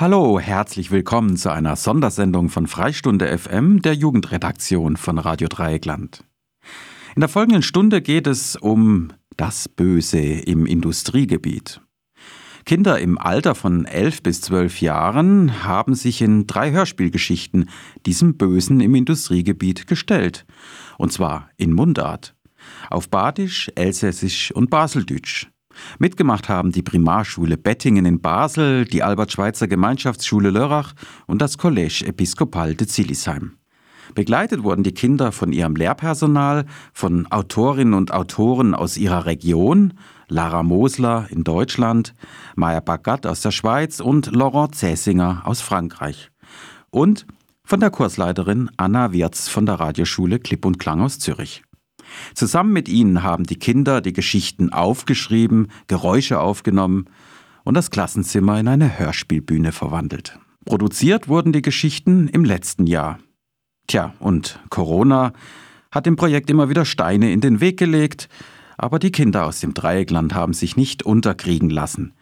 Hallo, herzlich willkommen zu einer Sondersendung von Freistunde FM der Jugendredaktion von Radio Dreieckland. In der folgenden Stunde geht es um das Böse im Industriegebiet. Kinder im Alter von elf bis zwölf Jahren haben sich in drei Hörspielgeschichten diesem Bösen im Industriegebiet gestellt. Und zwar in Mundart. Auf Badisch, Elsässisch und Baseldeutsch. Mitgemacht haben die Primarschule Bettingen in Basel, die Albert-Schweitzer Gemeinschaftsschule Lörrach und das Collège Episcopal de Zilisheim. Begleitet wurden die Kinder von ihrem Lehrpersonal, von Autorinnen und Autoren aus ihrer Region, Lara Mosler in Deutschland, Maya Bagat aus der Schweiz und Laurent Zäsinger aus Frankreich. Und von der Kursleiterin Anna Wirz von der Radioschule Klipp und Klang aus Zürich. Zusammen mit ihnen haben die Kinder die Geschichten aufgeschrieben, Geräusche aufgenommen und das Klassenzimmer in eine Hörspielbühne verwandelt. Produziert wurden die Geschichten im letzten Jahr. Tja, und Corona hat dem Projekt immer wieder Steine in den Weg gelegt, aber die Kinder aus dem Dreieckland haben sich nicht unterkriegen lassen.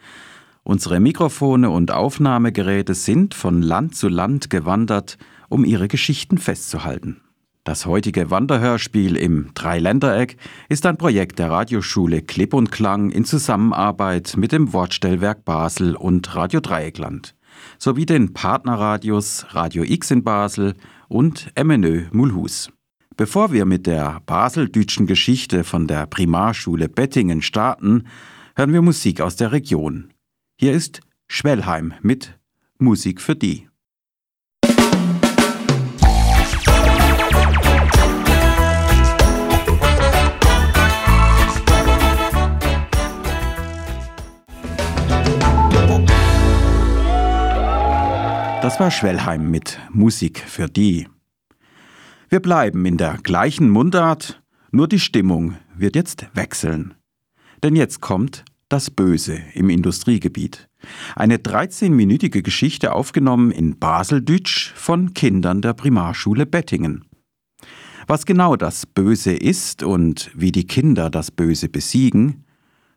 Unsere Mikrofone und Aufnahmegeräte sind von Land zu Land gewandert, um ihre Geschichten festzuhalten. Das heutige Wanderhörspiel im Dreiländereck ist ein Projekt der Radioschule Klipp und Klang in Zusammenarbeit mit dem Wortstellwerk Basel und Radio Dreieckland sowie den Partnerradios Radio X in Basel und MNÖ Mulhus. Bevor wir mit der baseldütschen Geschichte von der Primarschule Bettingen starten, hören wir Musik aus der Region. Hier ist Schwellheim mit Musik für die. Das war Schwellheim mit Musik für die. Wir bleiben in der gleichen Mundart, nur die Stimmung wird jetzt wechseln. Denn jetzt kommt das Böse im Industriegebiet. Eine 13-minütige Geschichte aufgenommen in Baseldütsch von Kindern der Primarschule Bettingen. Was genau das Böse ist und wie die Kinder das Böse besiegen,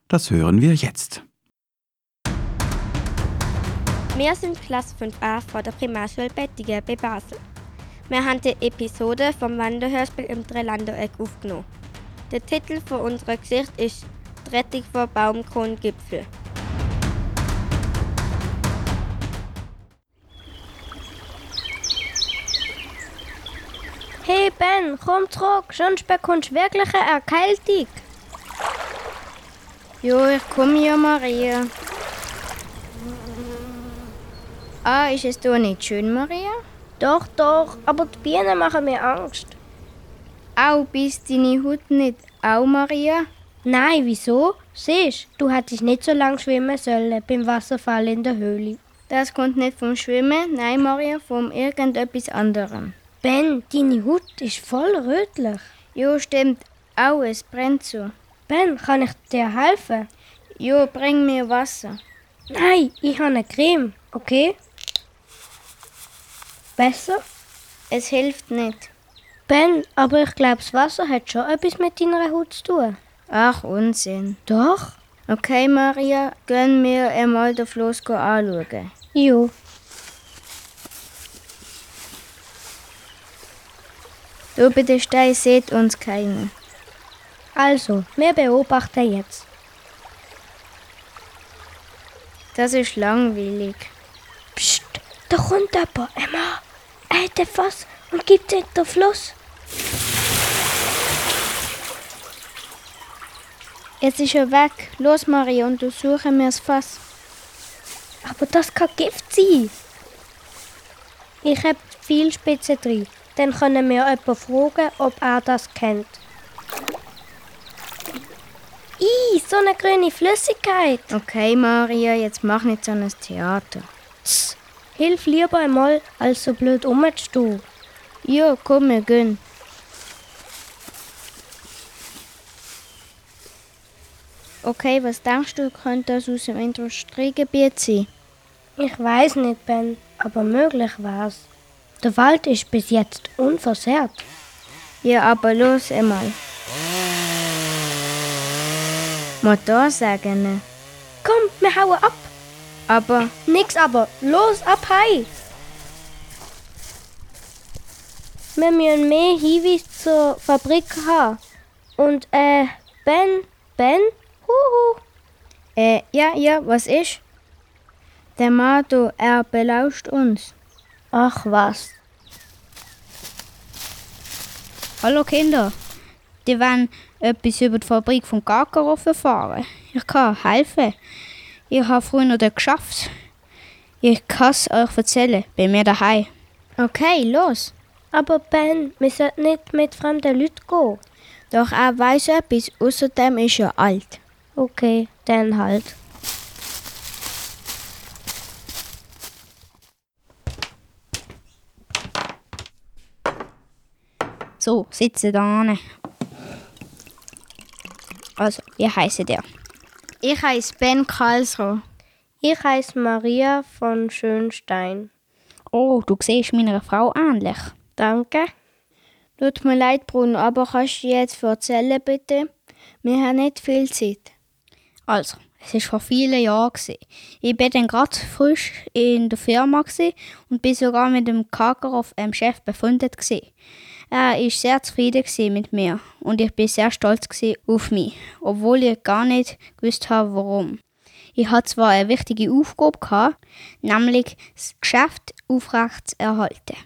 das hören wir jetzt. Wir sind Klasse 5a von der Primarschule Bettigen bei Basel. Wir haben die Episode vom Wanderhörspiel im Dreilandereck aufgenommen. Der Titel von unserer Geschichte ist Die Rettung vor Baumkrongipfel. Hey Ben, komm zurück, sonst bekommst du wirklich eine Erkältung. Jo, ich komme ja, Maria. Ah, ist es doch nicht schön, Maria? Doch, doch, aber die Bienen machen mir Angst. Au, bist deine Haut nicht auch, Maria? Nein, wieso? Siehst du, hättest nicht so lange schwimmen sollen beim Wasserfall in der Höhle. Das kommt nicht vom Schwimmen, nein, Maria, vom irgendetwas anderem. Ben, deine Haut ist voll rötlich. Jo, stimmt. Au, es brennt so. Ben, kann ich dir helfen? Jo, bring mir Wasser. Nein, ich habe eine Creme, okay? Besser? Es hilft nicht. Ben, aber ich glaube, das Wasser hat schon etwas mit deiner Haut zu tun. Ach, Unsinn. Doch? Okay, Maria, gehen wir einmal den Fluss anschauen. Jo. Du bei den Stein seht uns keiner. Also, wir beobachten jetzt. Das ist langweilig. Psst, da kommt jemand, Emma. Er ein Fass und gibt den Fluss. Jetzt ist er weg. Los, Maria, untersuchen wir das Fass. Aber das kann Gift sein. Ich habe viel Spitze drin. Dann können wir jemanden fragen, ob er das kennt. Ih, so eine grüne Flüssigkeit. Okay, Maria, jetzt mach nicht so ein Theater. Tss, hilf lieber einmal, als so blöd rumzustehen. Ja, komm, wir gehen. Okay, was denkst du, könnte das aus dem Industriegebiet sein? Ich weiß nicht, Ben, aber möglich war's. Der Wald ist bis jetzt unversehrt. Ja, aber los einmal. Motor sagen. Komm, wir hauen ab. Aber Nix aber. Los, ab hei! Wir müssen mehr Hinweise zur Fabrik haben. Und, äh, Ben, Ben, huhu. äh, ja, ja, was ist? Der Mato, er belauscht uns. Ach was. Hallo Kinder, die wollen etwas über die Fabrik von Gakarov erfahren. Ich kann helfen. Ich habe früher dort geschafft. Ich kann es euch erzählen, bei mir daheim. Okay, los. Aber Ben, wir sollten nicht mit fremden Leuten gehen. Doch er weiß etwas, außerdem ist er alt. Okay, dann halt. So, sitze da. Also, wie heißt der? Ich heiße Ben Karlsruhe. Ich heiße Maria von Schönstein. Oh, du siehst meiner Frau ähnlich. Danke. Tut mir leid, Bruno, aber kannst du jetzt erzählen, bitte? Wir haben nicht viel Zeit. Also, es war vor vielen Jahren. gewesen. Ich bin dann gerade frisch in der Firma und bin sogar mit dem Kakarov, dem Chef, befreundet. gewesen. Er war sehr zufrieden mit mir und ich bin sehr stolz auf mich, obwohl ich gar nicht gewusst habe, warum. Ich hatte zwar eine wichtige Aufgabe, nämlich das Geschäft aufrecht zu erhalten.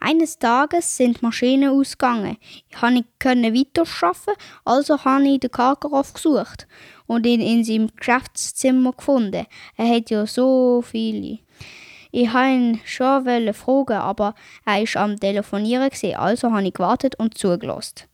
Eines Tages sind die Maschinen ausgegangen. Ich konnte nicht weiterarbeiten, also habe ich den Karkaroff gesucht und ihn in seinem Geschäftszimmer gefunden. Er hat ja so viele. Ich wollte ihn schon fragen, aber er war am Telefonieren, also habe ich gewartet und zugelassen.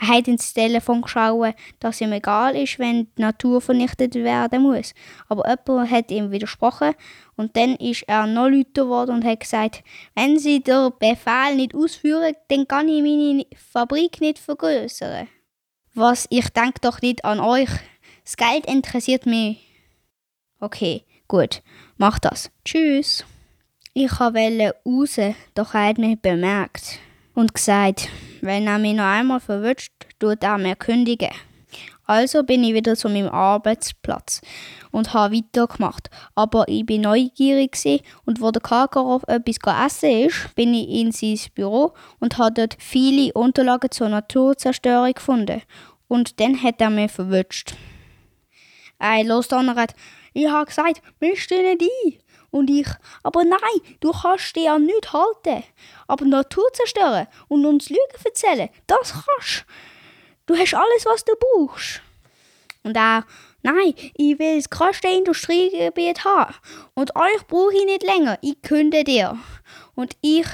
Er hat ins Telefon geschaut, dass ihm egal ist, wenn die Natur vernichtet werden muss. Aber jemand hat ihm widersprochen und dann ist er noch lauter geworden und hat gesagt, wenn Sie den Befehl nicht ausführen, dann kann ich meine Fabrik nicht vergrößern. Was, ich denke doch nicht an euch. Das Geld interessiert mich. Okay, gut, mach das. Tschüss. Ich wollte raus, doch er hat mich bemerkt und gesagt, wenn er mich noch einmal verwünscht, tut er mir kündigen. Also bin ich wieder zu meinem Arbeitsplatz und habe weitergemacht. Aber ich bin neugierig und wo der Karkarow etwas essen ist, bin ich in sein Büro und habe dort viele Unterlagen zur Naturzerstörung gefunden. Und dann hat er mich verwünscht. Ey, los Donnerett, ich habe gesagt, misch dich nicht ein. Und ich, aber nein, du kannst dich an nichts halten. Aber Natur zerstören und uns Lügen erzählen, das kannst du. hast alles, was du brauchst. Und er, nein, ich will das größte Industriegebiet haben. Und euch brauche ich nicht länger, ich künde dir. Und ich,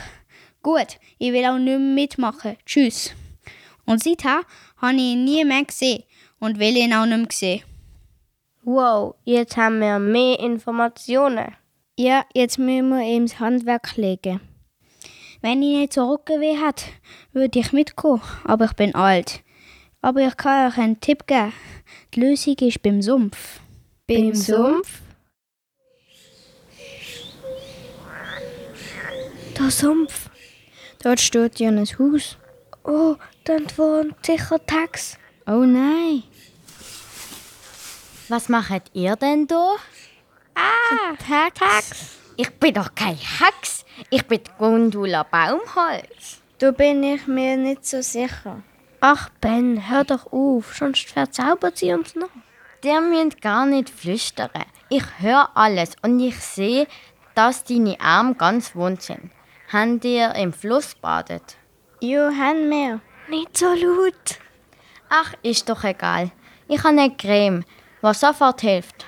gut, ich will auch nicht mehr mitmachen. Tschüss. Und seither habe ich ihn nie mehr gesehen und will ihn auch nicht mehr sehen. Wow, jetzt haben wir mehr Informationen. Ja, jetzt müssen wir ihm das Handwerk legen. Wenn ich nicht so Rückenweh hat, würde ich mitkommen, aber ich bin alt. Aber ich kann euch einen Tipp geben. Die Lösung ist beim Sumpf. Beim Sumpf? Der Sumpf. Dort steht ja ein Haus. Oh, dort wohnt sicher Tax. Oh nein. Was macht ihr denn da? Ah, Tax. Ich bin doch kein Hex. Ich bin Gundula Baumholz. Da bin ich mir nicht so sicher. Ach Ben, hör doch auf, sonst verzaubert sie uns noch. Der müsst gar nicht flüstern. Ich höre alles und ich sehe, dass deine Arme ganz wund sind. Haben dir im Fluss badet? Jo, haben wir. Nicht so laut. Ach, ist doch egal. Ich habe eine Creme, was sofort hilft.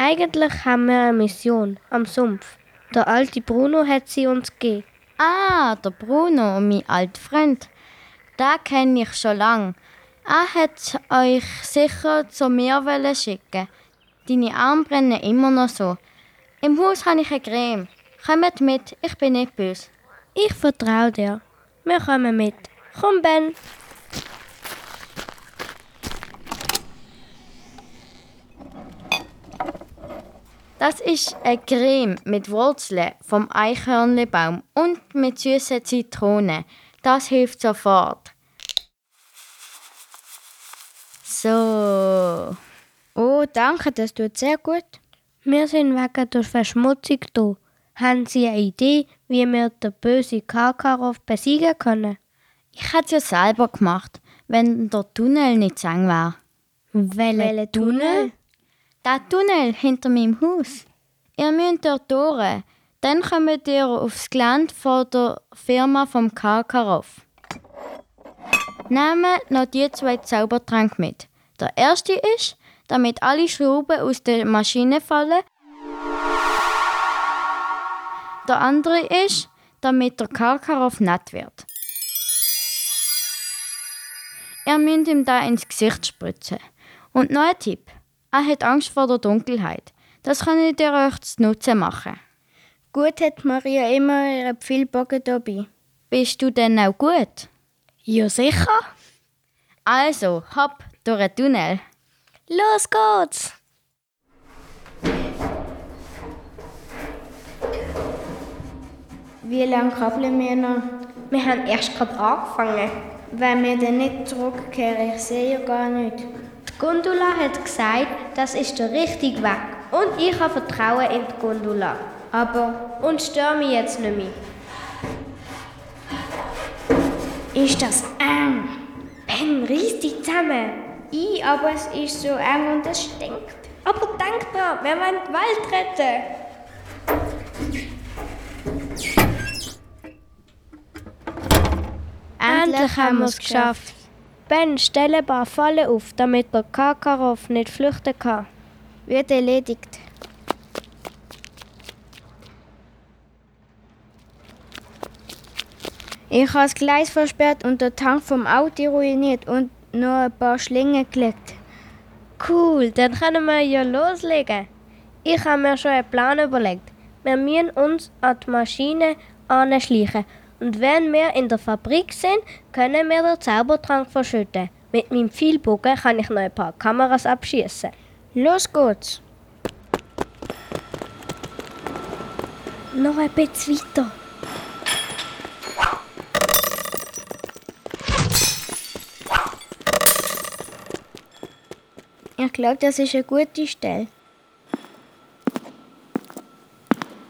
Eigentlich haben wir eine Mission am Sumpf. Der alte Bruno hat sie uns gegeben. Ah, der Bruno, mein alter Freund. Den kenne ich schon lang. Er hat euch sicher zu mir wollen schicken. Deine Arme brennen immer noch so. Im Haus habe ich eine Creme. Kommt mit, ich bin nicht böse. Ich vertraue dir. Wir kommen mit. Komm, Ben. Das ist eine Creme mit Wurzeln vom Eichhörnlebaum und mit süßen Zitronen. Das hilft sofort. So. Oh, danke, das tut sehr gut. Wir sind wegen der Verschmutzung da. Haben Sie eine Idee, wie wir den bösen Karkaroff besiegen können? Ich hätte es ja selber gemacht, wenn der Tunnel nicht zu eng wäre. Welcher Tunnel? Der Tunnel hinter meinem Haus. Ihr müsst dort durch. Dann kommt ihr aufs Gelände von der Firma vom Karkaroff. Nehmt noch die zwei Zaubertränke mit. Der erste ist, damit alle Schrauben aus der Maschine fallen. Der andere ist, damit der Karkaroff nett wird. Ihr müsst ihm da ins Gesicht spritzen. Und noch ein Tipp. Er hat Angst vor der Dunkelheit. Das könnt ihr euch zu Nutzen machen. Gut hat Maria immer ihre Pfeilbogen dabei. Bist du denn auch gut? Ja, sicher. Also, hopp, durch den Tunnel. Los geht's! Wie lange krabbeln wir noch? Wir haben erst gerade angefangen. Wenn wir dann nicht zurückkehren, ich sehe ja gar nicht. Gundula hat gesagt, das ist der richtige Weg. Und ich habe Vertrauen in die Gundula. Aber und stör mich jetzt nicht mehr. Ist das eng? Ben, reiss dich zusammen. Ich, aber es ist so eng und es stinkt. Aber denk dran, wir wollen die Welt retten. Endlich haben wir es geschafft. Ben, stell ein paar Fallen auf, damit der Karkaroff nicht flüchten kann. Wird erledigt. Ich habe das Gleis versperrt und den Tank vom Auto ruiniert und noch ein paar Schlingen gelegt. Cool, dann können wir ja loslegen. Ich habe mir schon einen Plan überlegt. Wir müssen uns an die Maschine anschleichen. Und wenn wir in der Fabrik sind, können wir den Zaubertrank verschütten. Mit meinem Pfeilbogen kann ich noch ein paar Kameras abschießen. Los geht's. Noch ein bisschen weiter. Ich glaube, das ist eine gute Stelle.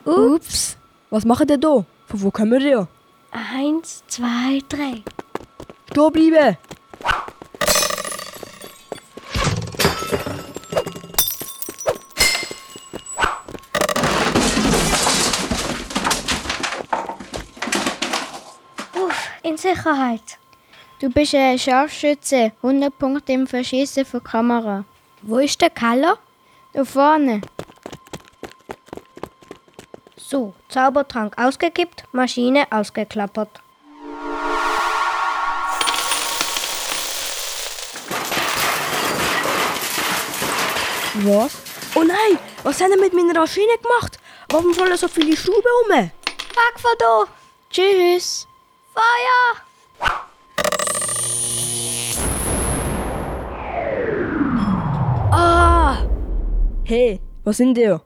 Ups. Was macht ihr da? Von wo kommen ihr? Eins, zwei, drei. Da bleiben! Uff, in Sicherheit. Du bist ein Scharfschütze, 100 Punkte im Verschießen von Kamera. Wo ist der Keller? Da vorne. So, Zaubertrank ausgekippt, Maschine ausgeklappert. Was? Oh nein! Was haben ihr mit meiner Maschine gemacht? Warum fallen so viele Schrauben um? Weg von da! Tschüss. Feuer! Ah! Hey, was sind ihr?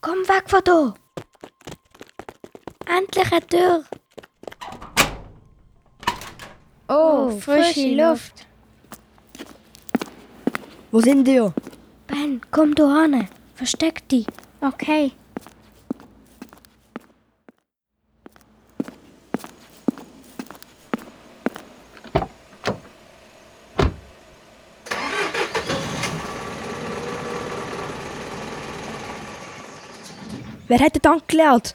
Komm weg von da! Endlich eine Tür! Oh, frische, frische Luft. Wo sind ihr? Ben, komm da hin. Versteck dich. Okay. Wer hat den Tank geleert?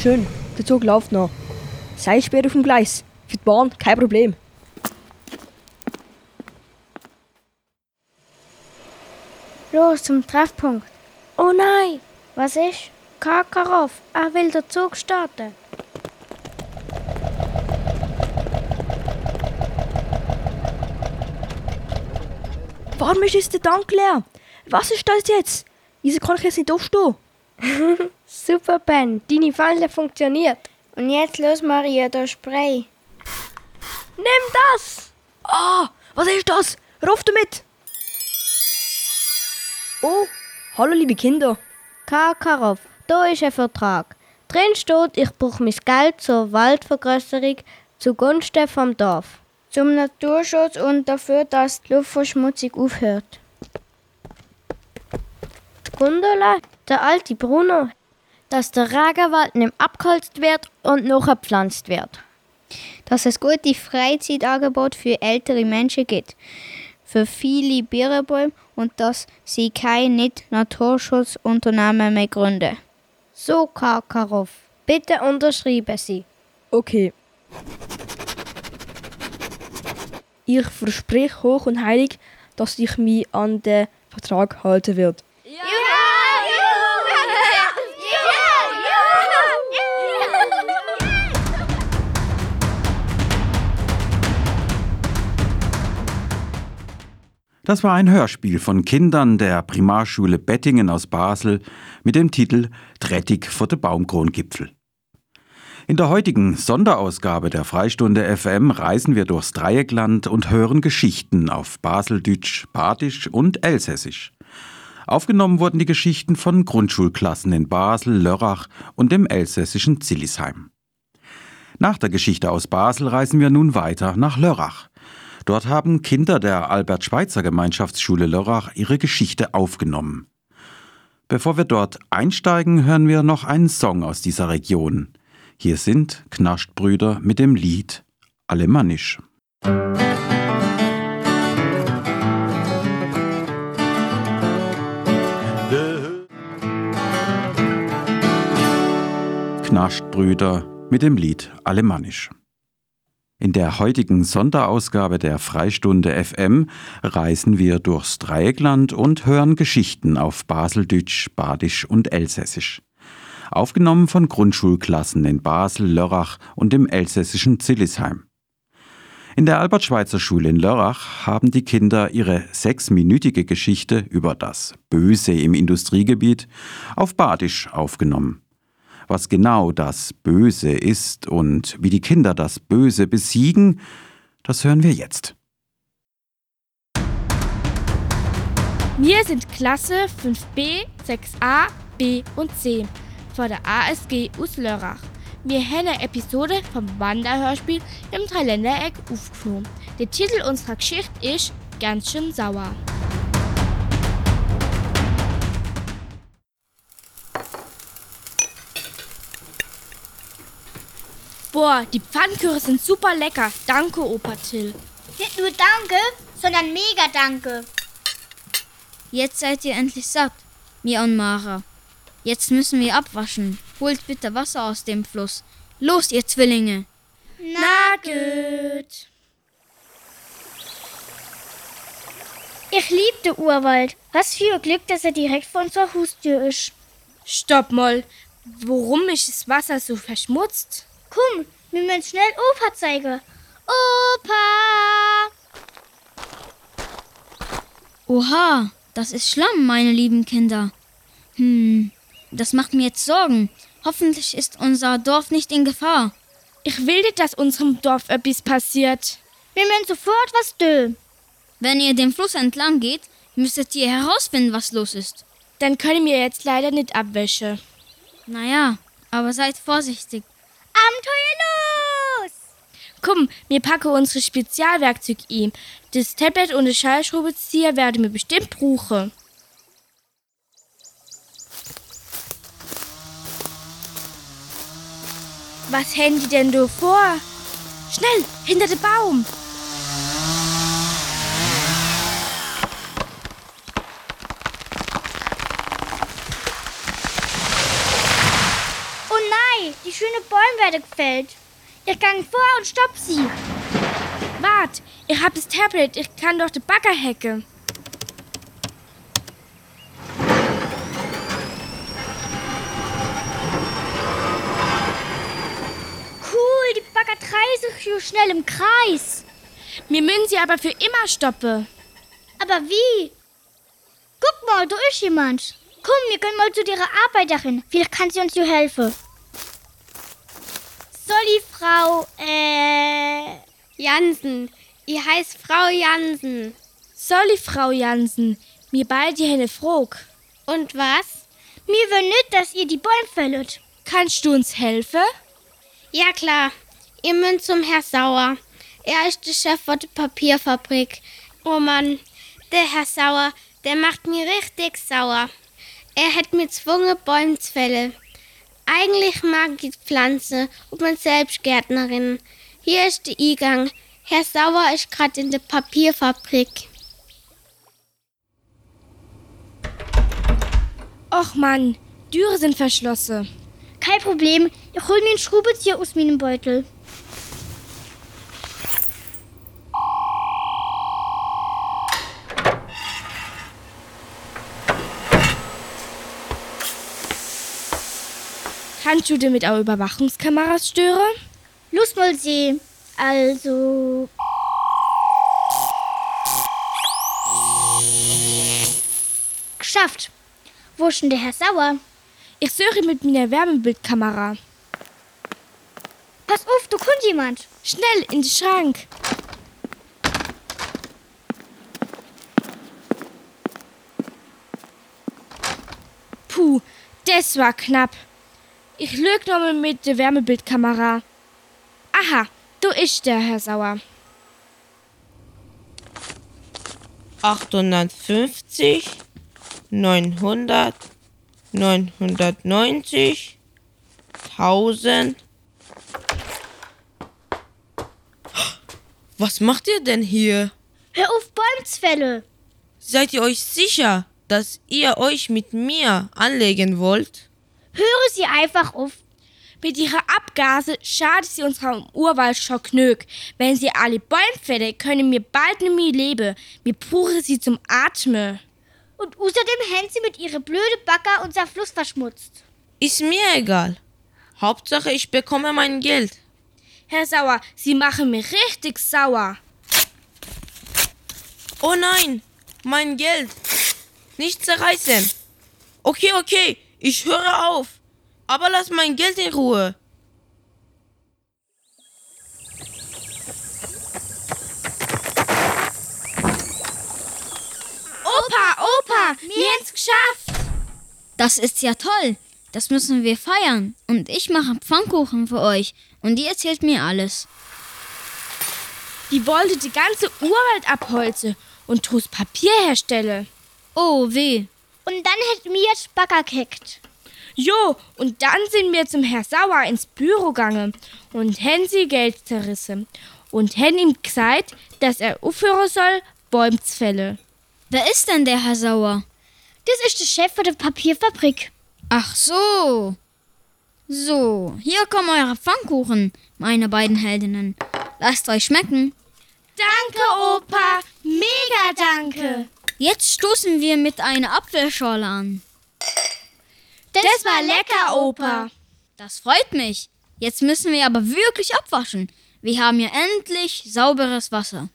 Schön, der Zug läuft noch. Seilsperre auf dem Gleis. Für die Bahn kein Problem. Los zum Treffpunkt. Oh nein! Was ist? Karkaroff, er will den Zug starten. Warum ist jetzt der Tank leer? Was ist das jetzt? Wieso kann ich jetzt nicht aufstehen? Super, Ben, deine Falle funktioniert. Und jetzt los, Maria, das Spray. Nimm das! Ah, was ist das? Rauf damit! Oh, hallo liebe Kinder. Karkaroff, da ist ein Vertrag. Drin steht, ich brauche mein Geld zur Waldvergrößerung zugunsten vom Dorf. Zum Naturschutz und dafür, dass die Luftverschmutzung aufhört. Gundula, der alte Bruno, dass der Regenwald nicht abgeholzt wird und noch gepflanzt wird. Dass es gute Freizeitangebote für ältere Menschen gibt, für viele Birnbäume und dass sie kein Nicht-Naturschutzunternehmen mehr gründen. So, Karkarow, bitte unterschreiben Sie. Okay. Ich verspreche hoch und heilig, dass ich mich an den Vertrag halten werde. Das war ein Hörspiel von Kindern der Primarschule Bettingen aus Basel mit dem Titel Trettig vor de Baumkrongipfel. In der heutigen Sonderausgabe der Freistunde FM reisen wir durchs Dreieckland und hören Geschichten auf Baseldeutsch, Badisch und Elsässisch. Aufgenommen wurden die Geschichten von Grundschulklassen in Basel, Lörrach und dem elsässischen Zillisheim. Nach der Geschichte aus Basel reisen wir nun weiter nach Lörrach. Dort haben Kinder der Albert-Schweitzer-Gemeinschaftsschule Lörrach ihre Geschichte aufgenommen. Bevor wir dort einsteigen, hören wir noch einen Song aus dieser Region. Hier sind Knaschtbrüder mit dem Lied Alemannisch. Knaschtbrüder mit dem Lied Alemannisch. In der heutigen Sonderausgabe der Freistunde FM reisen wir durchs Dreieckland und hören Geschichten auf Baseldeutsch, Badisch und Elsässisch aufgenommen von Grundschulklassen in Basel, Lörrach und im elsässischen Zillisheim. In der Albert-Schweitzer-Schule in Lörrach haben die Kinder ihre sechsminütige Geschichte über das Böse im Industriegebiet auf Badisch aufgenommen. Was genau das Böse ist und wie die Kinder das Böse besiegen, das hören wir jetzt. Wir sind Klasse 5b, 6a, b und c von der ASG aus Lörrach. Wir haben eine Episode vom Wanderhörspiel im Dreiländereck aufgenommen. Der Titel unserer Geschichte ist Ganz schön sauer. Boah, die Pfannkuchen sind super lecker. Danke, Opa Till. Nicht nur danke, sondern mega danke. Jetzt seid ihr endlich satt, mir und Mara. Jetzt müssen wir abwaschen. Holt bitte Wasser aus dem Fluss. Los, ihr Zwillinge. Na gut. Ich liebe den Urwald. Was für Glück, dass er direkt vor unserer Haustür ist. Stopp mal. Warum ist das Wasser so verschmutzt? Komm, wir müssen schnell Opa zeigen. Opa! Oha, das ist Schlamm, meine lieben Kinder. Hm, das macht mir jetzt Sorgen. Hoffentlich ist unser Dorf nicht in Gefahr. Ich will nicht, dass unserem Dorf etwas passiert. Wir müssen sofort was tun. Wenn ihr den Fluss entlang geht, müsstet ihr herausfinden, was los ist. Dann können wir jetzt leider nicht abwäschen. Naja, aber seid vorsichtig. Abenteuer los! Komm, wir packen unsere Spezialwerkzeug ein. Das Tablet und der Schallschraubenzieher werden wir bestimmt brauchen. Was haben die denn da vor? Schnell, hinter dem Baum! Oh die schönen Bäume werden gefällt. Ich gang vor und stopp sie. Wart, ich hab das Tablet, ich kann doch den Bagger hacken. Cool, die Bagger sich so schnell im Kreis. Wir müssen sie aber für immer stoppen. Aber wie? Guck mal, da ist jemand. Komm, wir können mal zu der Arbeiterin. Vielleicht kann sie uns hier helfen. Solli, Frau, äh... Jansen. Ich heiß Frau Jansen. Solli, Frau Jansen. Mir beide haben eine Frage. Und was? Mir will nicht, dass ihr die Bäume fällt. Kannst du uns helfen? Ja klar. Ihr müsst zum Herr Sauer. Er ist der Chef von der Papierfabrik. Oh Mann, der Herr Sauer, der macht mir richtig sauer. Er hat mir gezwungen, Bäume zu fällen. Eigentlich mag ich Pflanzen und bin selbst Gärtnerin. Hier ist der Eingang. Herr Sauer ist gerade in der Papierfabrik. Och Mann, Türen sind verschlossen. Kein Problem, ich hol mir einen Schraubenzieher aus meinem Beutel. Kannst du dir mit auch Überwachungskameras stören? Los mal sehen. Also. Geschafft. Wo ist denn der Herr Sauer? Ich suche mit meiner Wärmebildkamera. Pass auf, da kommt jemand. Schnell in den Schrank. Puh, das war knapp. Ich lüg nochmal mit der Wärmebildkamera. Aha, du ist der, Herr Sauer. 850, 900, 990, 1000. Was macht ihr denn hier? Hör auf, Bäumsfälle. Seid ihr euch sicher, dass ihr euch mit mir anlegen wollt? Höre sie einfach auf. Mit ihrer Abgase schadet sie unserem Urwald schon genug. Wenn sie alle Bäume fällt, können wir bald nicht mehr leben. Wir brauchen sie zum Atmen. Und außerdem haben sie mit ihrer blöde Bagger unser Fluss verschmutzt. Ist mir egal. Hauptsache, ich bekomme mein Geld. Herr Sauer, Sie machen mich richtig sauer. Oh nein, mein Geld. Nicht zerreißen. Okay, okay, ich höre auf. Aber lass mein Geld in Ruhe. Opa, Opa, wir haben's geschafft. Das ist ja toll. Das müssen wir feiern. Und ich mache Pfannkuchen für euch. Und ihr erzählt mir alles. Die wollte die ganze Urwald abholzen und draus Papier herstellen. Oh, weh. Und dann hätten wir jetzt Bagger gekriegt. Jo, und dann sind wir zum Herr Sauer ins Büro gegangen und haben sie Geld zerrissen und haben ihm gesagt, dass er aufhören soll, Bäume zu fällen. Wer ist denn der Herr Sauer? Das ist der Chef von der Papierfabrik. Ach so. So, hier kommen eure Pfannkuchen, meine beiden Heldinnen. Lasst euch schmecken. Danke, Opa. Mega danke. Jetzt stoßen wir mit einer Apfelschorle an. Das, das war lecker, Opa. Das freut mich. Jetzt müssen wir aber wirklich abwaschen. Wir haben ja endlich sauberes Wasser.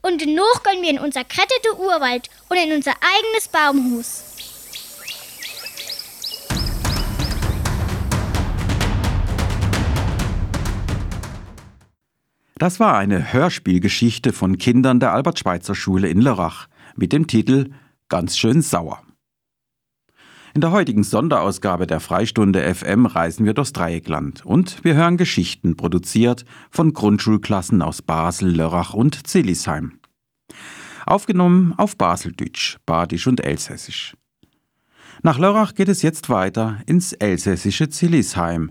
Und noch können wir in unser krettete Urwald und in unser eigenes Baumhaus. Das war eine Hörspielgeschichte von Kindern der Albert-Schweitzer-Schule in Lörrach mit dem Titel Ganz schön sauer. In der heutigen Sonderausgabe der Freistunde FM reisen wir durchs Dreieckland und wir hören Geschichten produziert von Grundschulklassen aus Basel, Lörrach und Zillisheim. Aufgenommen auf Baseldeutsch, Badisch und Elsässisch. Nach Lörrach geht es jetzt weiter ins elsässische Zillisheim.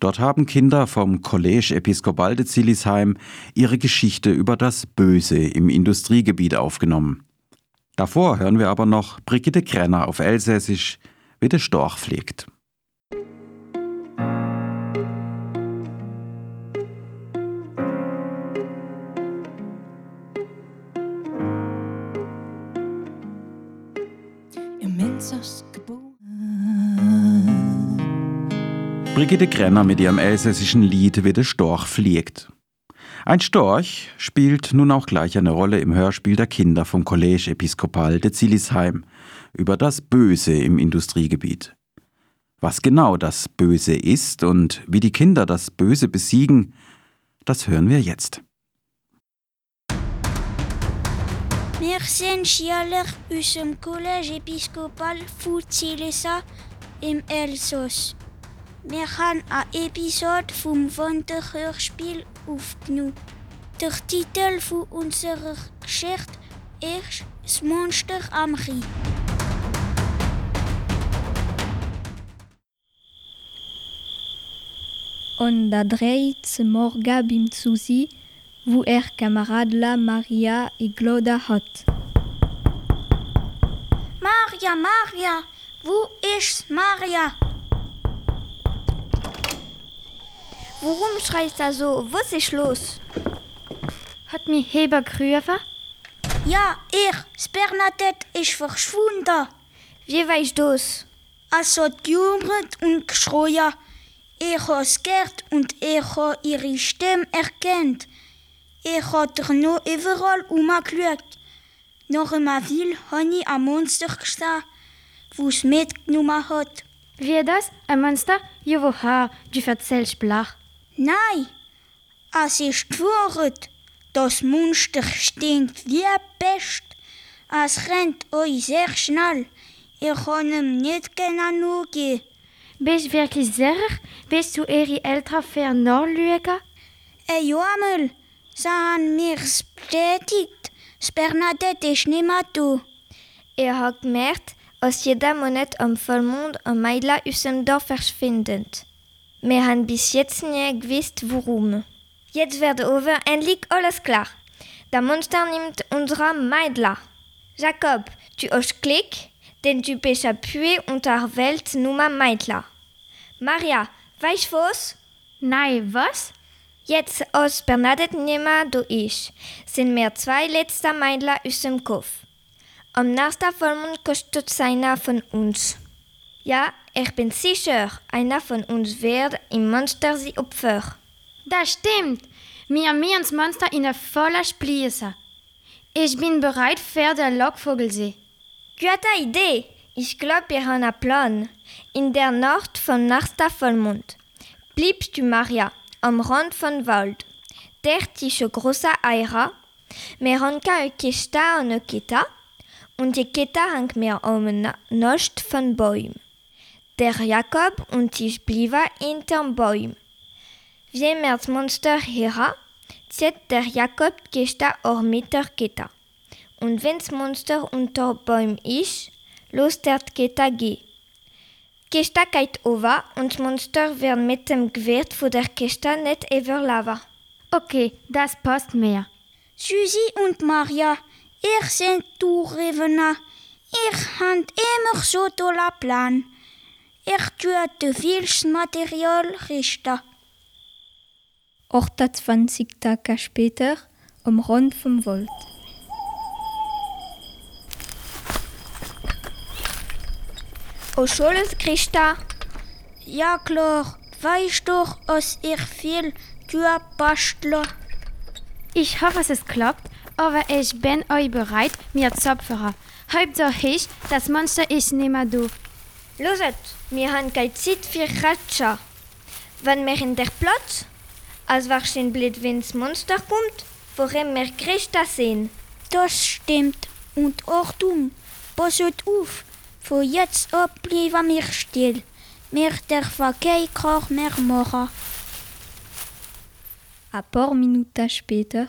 Dort haben Kinder vom College Episcopal de Zillisheim ihre Geschichte über das Böse im Industriegebiet aufgenommen. Davor hören wir aber noch Brigitte Krenner auf Elsässisch, wie der Storch pflegt. Brigitte Krenner mit ihrem elsässischen Lied Wie der Storch fliegt. Ein Storch spielt nun auch gleich eine Rolle im Hörspiel der Kinder vom College Episcopal de Zillisheim über das Böse im Industriegebiet. Was genau das Böse ist und wie die Kinder das Böse besiegen, das hören wir jetzt. Wir sind Schüler aus dem College Episcopal von Zilissa im Elsass. Wir haben eine Episode vom Wanderhörspiel aufgenommen. Der Titel von unserer Geschichte ist Das Monster am Rhein. On a dreht morga bim Susi, wo er Kameradla Maria i Gloda hat. Maria, Maria, wo ist Maria? Warum schreist du so? Was ist los? Hat mir Heber gerufen? Ja, ich, Bernadette ist verschwunden. Wie weißt du's? Also gejummert und geschrien. Ich has gehört und ich ha ihre Stimme erkannt. Ich hat nur überall umgeschaut. Nach einer Weile habe ich ein Monster gesehen, das mitgenommen hat. Wie das? Ein Monster? Woher? Du erzählst blach. Nein, es ist Wahrheit. Das Monster stinkt wie Pest. Es rennt euch sehr schnell. Ich kann ihm nicht genau gehen. Bist du wirklich sicher? Bist du ihre Eltern für nachschauen? Äh, ja, mal. Sie haben mir's bestätigt. Das Bernadette ist nicht mehr da. Er hat gemerkt, dass jeder Monat am Vollmond ein Mädchen aus dem Dorf verschwindet. Wir haben bis jetzt nicht gewusst, warum. Jetzt wird over endlich alles klar. Der Monster nimmt unsere Mädchen. Jacob, tu hast Klick, denn du bist appuyé unter Weltnummer Mädchen. Maria, weißt du was? Nein, was? Jetzt, als Bernadette mehr da ist, sind wir zwei letzte Mädchen aus dem Kopf. Am nächsten Vollmond kostet einer von uns. Ja, ich bin sicher, einer von uns wird im Monster sie opfern. Das stimmt. Wir müssen das Monster in der voller Spliesse. Ich bin bereit für den Lockvogelsee. Gute Idee. Ich glaube, wir haben einen Plan. In der Nacht von nächster Vollmond bleibst du, Maria, am Rand von Wald. Dort ist eine große Eira. Wir haben eine Kiste und eine Kette. Und die Kette hängt mir um Nost von Bäumen. Der Jakob und ich bleiben hinterm Baum. Wie das Monster hören, zieht der Jakob die Kiste auch mit der Kette. Und wenn das Monster unter Baum ist, lässt er die Kette gehen. Die Kiste geht over und das Monster wird mit dem Gewicht von der Kiste nicht überleben. Okay, das passt mir. Susi und Maria, ihr seid durchrevener. Ich han immer so toller Plan. Ich tue te vieles Material richten. 28 Tage später, am Rand vom Wald. O Schulz, Christa? Ja, klar. Weißt doch, dass ich viel tue bastle. Ich hoffe, es klappt, aber ich bin euch bereit, mir zu opfern. Hauptsache ist, das Monster ist nicht mehr da. Loset, wir haben keine Zeit für Ratscha. Wenn wir in der Platz, als wahrscheinlich blöd, wenn das Monster kommt, worin wir Christa sehen. Das stimmt. Und Achtung, passet auf. Von jetzt ab bleiben wir still. Wir dürfen keinen Krach mehr machen. Ein paar Minuten später.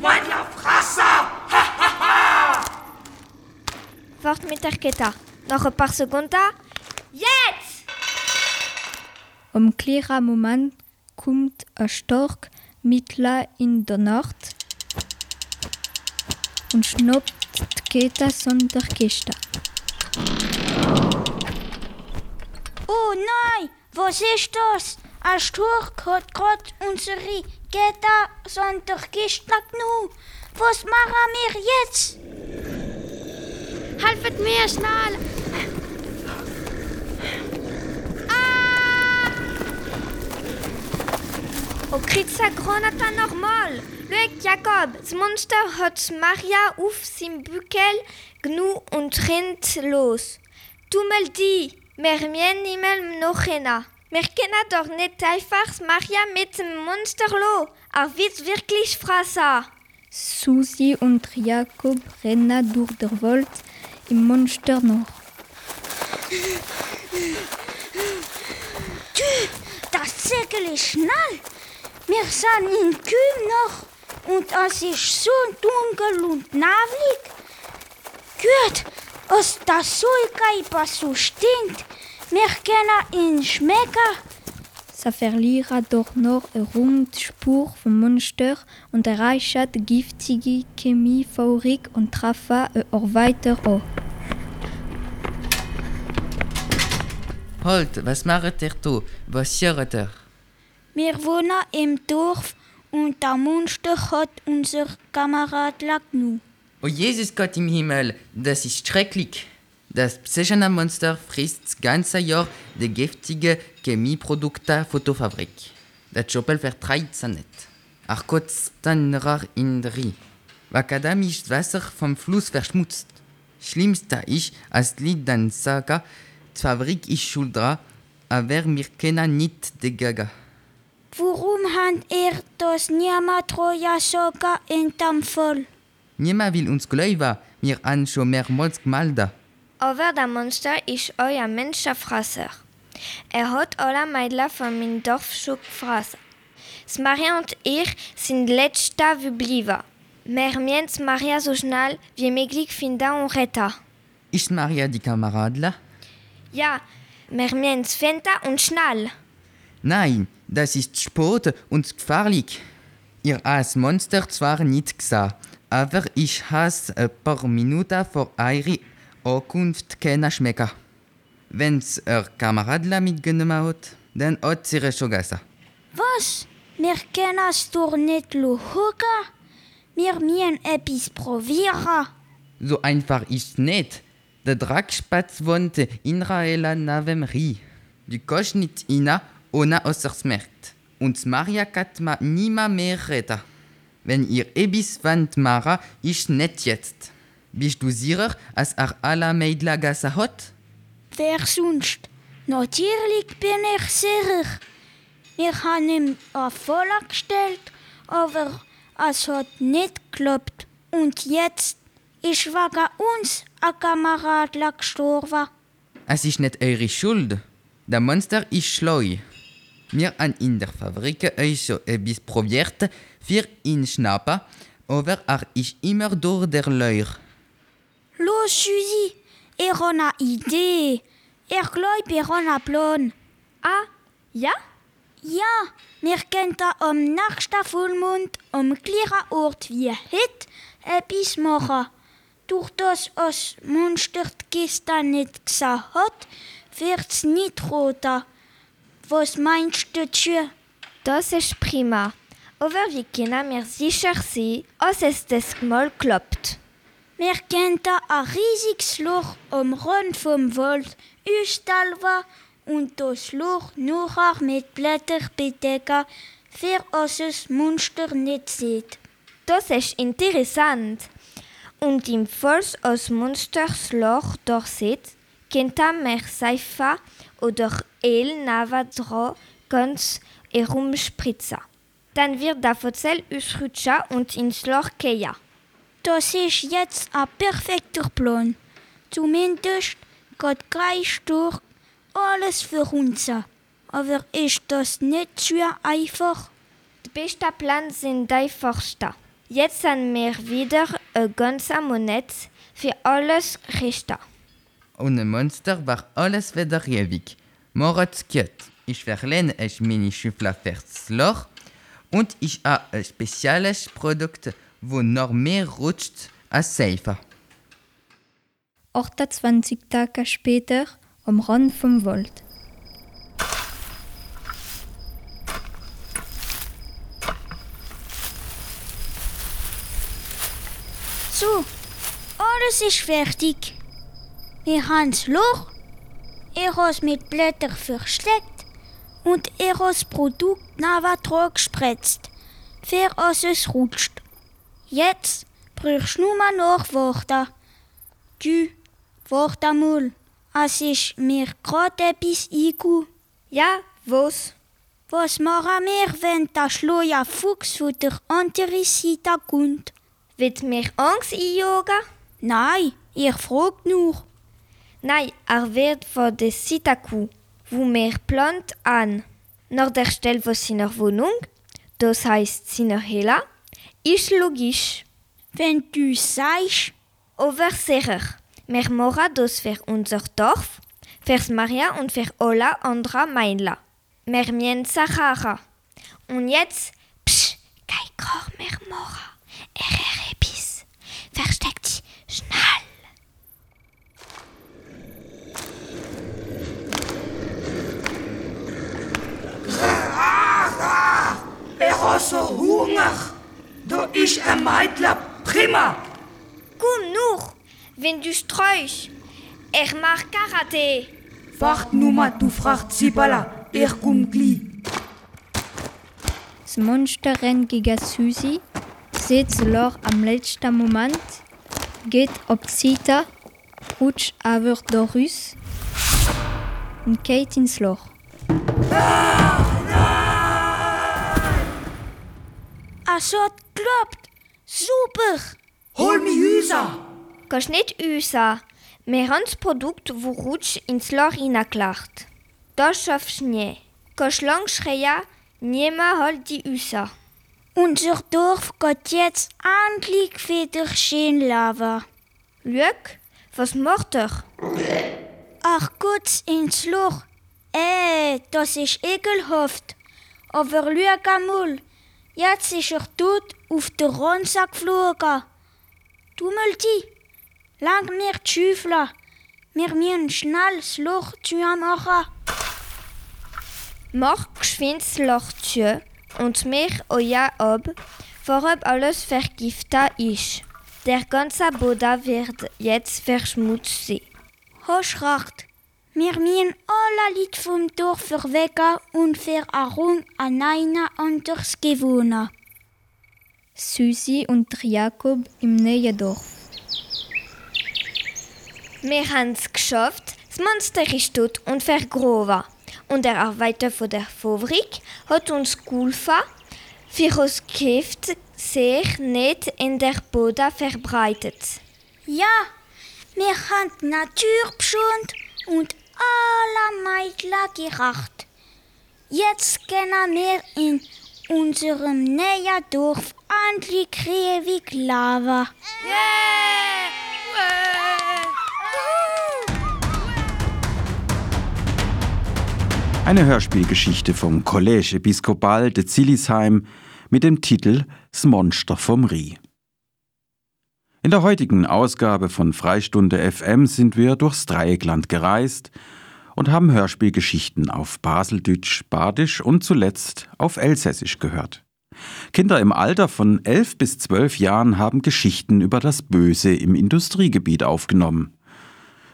Mein Fresse! Wart mit der Kette. Noch ein paar Sekunden. Jetzt! Am klaren Moment kommt ein stark Mittler in der Nacht und schnappt die Kette von der Kiste. Oh nein, was ist das? Ein Sturk hat gerade unsere Der Kiste genommen. Was machen wir jetzt? Helfet mir schnell! O Kritza Granata normal. Look, Jakob, das Monster hat Maria auf seinem Buckel gnu und rennt los. Tu mal die, müssen niemand noch hin. Wir können doch nicht einfach Maria mit dem Monster lo. Er wird wirklich fressen. Susi und Jakob rennen durch den Wald im Monster nach. Du, das Segel ist schnell. Wir sind in Kühl noch und es ist so dunkel und neblig. Gut, als das Sulkeiper so stinkt, wir können ihn schmecken. Ça verliert doch noch herum die Spur vom Monster und erreicht die giftige Chemiefabrik und trifft auch weiter an. Halt, was macht ihr da? Was hört ihr? Wir wohnen im Dorf und der Monster hat unser Kamerad Lagnu. Oh Jesus Gott im Himmel, das ist schrecklich. Das psychene Monster frisst das ganze Jahr die giftige Chemieprodukte Fotofabrik. Das Schoppel vertreibt sie nicht. Ach Gott, dann in Rie. Akademisch Wasser vom Fluss verschmutzt. Schlimmste ist, als Lied dann sagen, die Fabrik ist schuld dran, aber wir können nicht dagegen. Warum hat er das niemand ja sogar in Fall? Niemand will uns glauben, wir haben schon mehrmals gemeldet. Aber der Monster ist euer Menschenfresser. Er hat alle Mädchen von meinem Dorf schon gefressen. Das Maria und ich sind letzte geblieben. Wir müssen Maria so schnell wie möglich finden und retten. Ist Maria die Kameradler? Ja, wir müssen finden und schnell. Nein, das ist spät und gefährlich. Ihr habt das Monster zwar nicht gesehen, aber ich habe ein paar Minuten vor eurer Ankunft können schmecken. Wenn's er Kameradler mitgenommen hat, dann hat sie es schon gegessen. Was? Können es doch nicht hocken. Wir müssen etwas probieren. So einfach ist nicht. Der Dragspatz wohnt in Raela navem Rie. Du kannst nicht rein, ohne außer merkt. Und Maria kann ma niemand mehr retten. Wenn ihr etwas wollt machen, ist nicht jetzt. Bist du sicher, dass er alle Mädchen gegessen hat? Wer sonst? Natürlich bin ich sicher. Wir haben ihm eine Falle gestellt, aber es hat nicht geklappt. Und jetzt ist wegen uns ein Kamerad gestorben. Es ist nicht eure Schuld. Der Monster ist schlau. Wir haben in der Fabrik euch schon etwas probiert, für ihn schnappen, aber er ist immer durch der Leur. Los, Susi, ich habe eine Idee. Ich glaube, ich habe einen Plan. Ah, ja? Ja, wir können am nächsten Vollmond am gleichen Ort wie heute etwas machen. Durch das das Monster die Kiste nicht gesehen hat, wird es nicht roter. Was meinst du dazu? Das ist prima. Aber wie können wir sicher sein, dass es das Mal klappt? Wir können ein riesiges Loch am Rand vom Wald ausstellen und das Loch nachher mit Blättern bedecken, für dass das Monster nicht sieht. Das ist interessant. Und im Fall aus Monsters Loch dort sieht, könnte man Seife oder neben dran ganz herumspritzen. Dann wird der Fotzel ausrutschen und ins Loch gehen. Das ist jetzt ein perfekter Plan. Zumindest geht gleich durch alles für uns. Aber ist das nicht zu einfach? Die besten Pläne sind die einfachsten. Jetzt haben wir wieder eine ganze Monat für alles richten. Ohne Monster war alles wieder ewig. Moritz geht. Ich verlehne euch meine Schüffler fürs Loch und ich habe ein spezielles Produkt, wo noch mehr rutscht als Seife. 28 Tage später am Rand vom Wald. So, alles ist fertig. Wir haben das Loch, er hat es mit Blättern versteckt und er hat das Produkt dran gespritzt, für dass es rutscht. Jetzt brauchst du nur noch warten. Du, warte mal. Es ist mir gerade etwas eingegangen. Ja, was? Was machen wir, wenn der schlaue Fuchs von der anderen Seite kommt? Wird mir Angst einjagen? Nein, ich frage nur. Nein, er wird von der Sitaku, wo mir plant an. Nach der Stelle von seiner Wohnung, das heißt seiner Hela, ist logisch. Wenn du sagst. Aber sicher, wir machen das für unser Dorf, für Maria und für alle anderen Meindler. Wir müssen Sachara. Und jetzt, psch, kein Koch mehr machen. Er er etwas. Versteckt dich schnell. Ich habe so Hunger. Da ist ein Mädler prima. Komm noch, wenn du sträuchst. Ich mach Karate. Wart nur mal, du fragt Sibala. Ich komm gleich. Das Monster rennt gegen Susi, sieht das Loch am letzten Moment, geht auf die Seite, rutscht aber durch und geht ins Loch. Also, klappt. Super. Hol mich Hüser. Usa. Wir haben das Produkt, wo rutscht ins Loch hineinklacht. Das schaffst du nie. Kannst lang schreien, niemand holt die usa. Unser Dorf geht jetzt endlich wieder schön lava. Lüg, was macht er? Ach gut, ins Loch. Äh, das ist ekelhaft. Aber schau einmal, jetzt ist er tot auf der Ronsa geflogen. Du Multi, lang mir die Schüffler. Wir müssen schnell das Loch zumachen. Mach geschwind das Loch zu und mich euer ab, vorab alles vergiftet ist. Der ganze Boden wird jetzt verschmutzt sein. Hast recht. Wir müssen alle Leute vom Dorf verwecken und für Aaron an einer anderes gewohnen. Susi und Jakob im neuen Dorf. Wir haben es geschafft. Das Monster ist tot und vergraben. Und der Arbeiter von der Fabrik hat uns geholfen, für das Gift sich nicht in der Boden verbreitet. Ja, wir haben die Natur beschont und alle Mädchen gerecht. Jetzt gehen wir in unserem neuen Dorf endlich ewig Lava. Eine Hörspielgeschichte vom Collège Episcopal de Zillisheim mit dem Titel Das Monster vom Rie. In der heutigen Ausgabe von Freistunde FM sind wir durchs Dreieckland gereist und haben Hörspielgeschichten auf Baseldeutsch, Badisch und zuletzt auf Elsässisch gehört. Kinder im Alter von elf bis zwölf Jahren haben Geschichten über das Böse im Industriegebiet aufgenommen.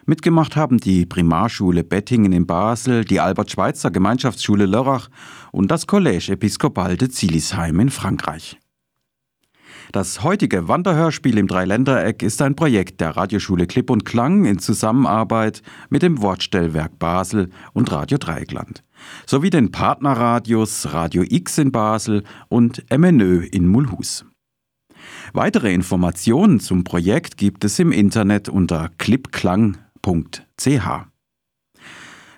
Mitgemacht haben die Primarschule Bettingen in Basel, die Albert-Schweitzer Gemeinschaftsschule Lörrach und das Collège Episcopal de Zillisheim in Frankreich. Das heutige Wanderhörspiel im Dreiländereck ist ein Projekt der Radioschule Klipp und Klang in Zusammenarbeit mit dem Wortstellwerk Basel und Radio Dreieckland sowie den Partnerradios Radio X in Basel und MNÖ in Mulhus. Weitere Informationen zum Projekt gibt es im Internet unter klippklang.ch.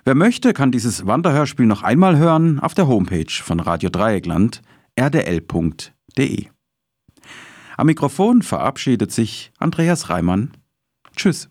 Wer möchte, kann dieses Wanderhörspiel noch einmal hören auf der Homepage von Radio Dreieckland rdl.de. Am Mikrofon verabschiedet sich Andreas Reimann. Tschüss.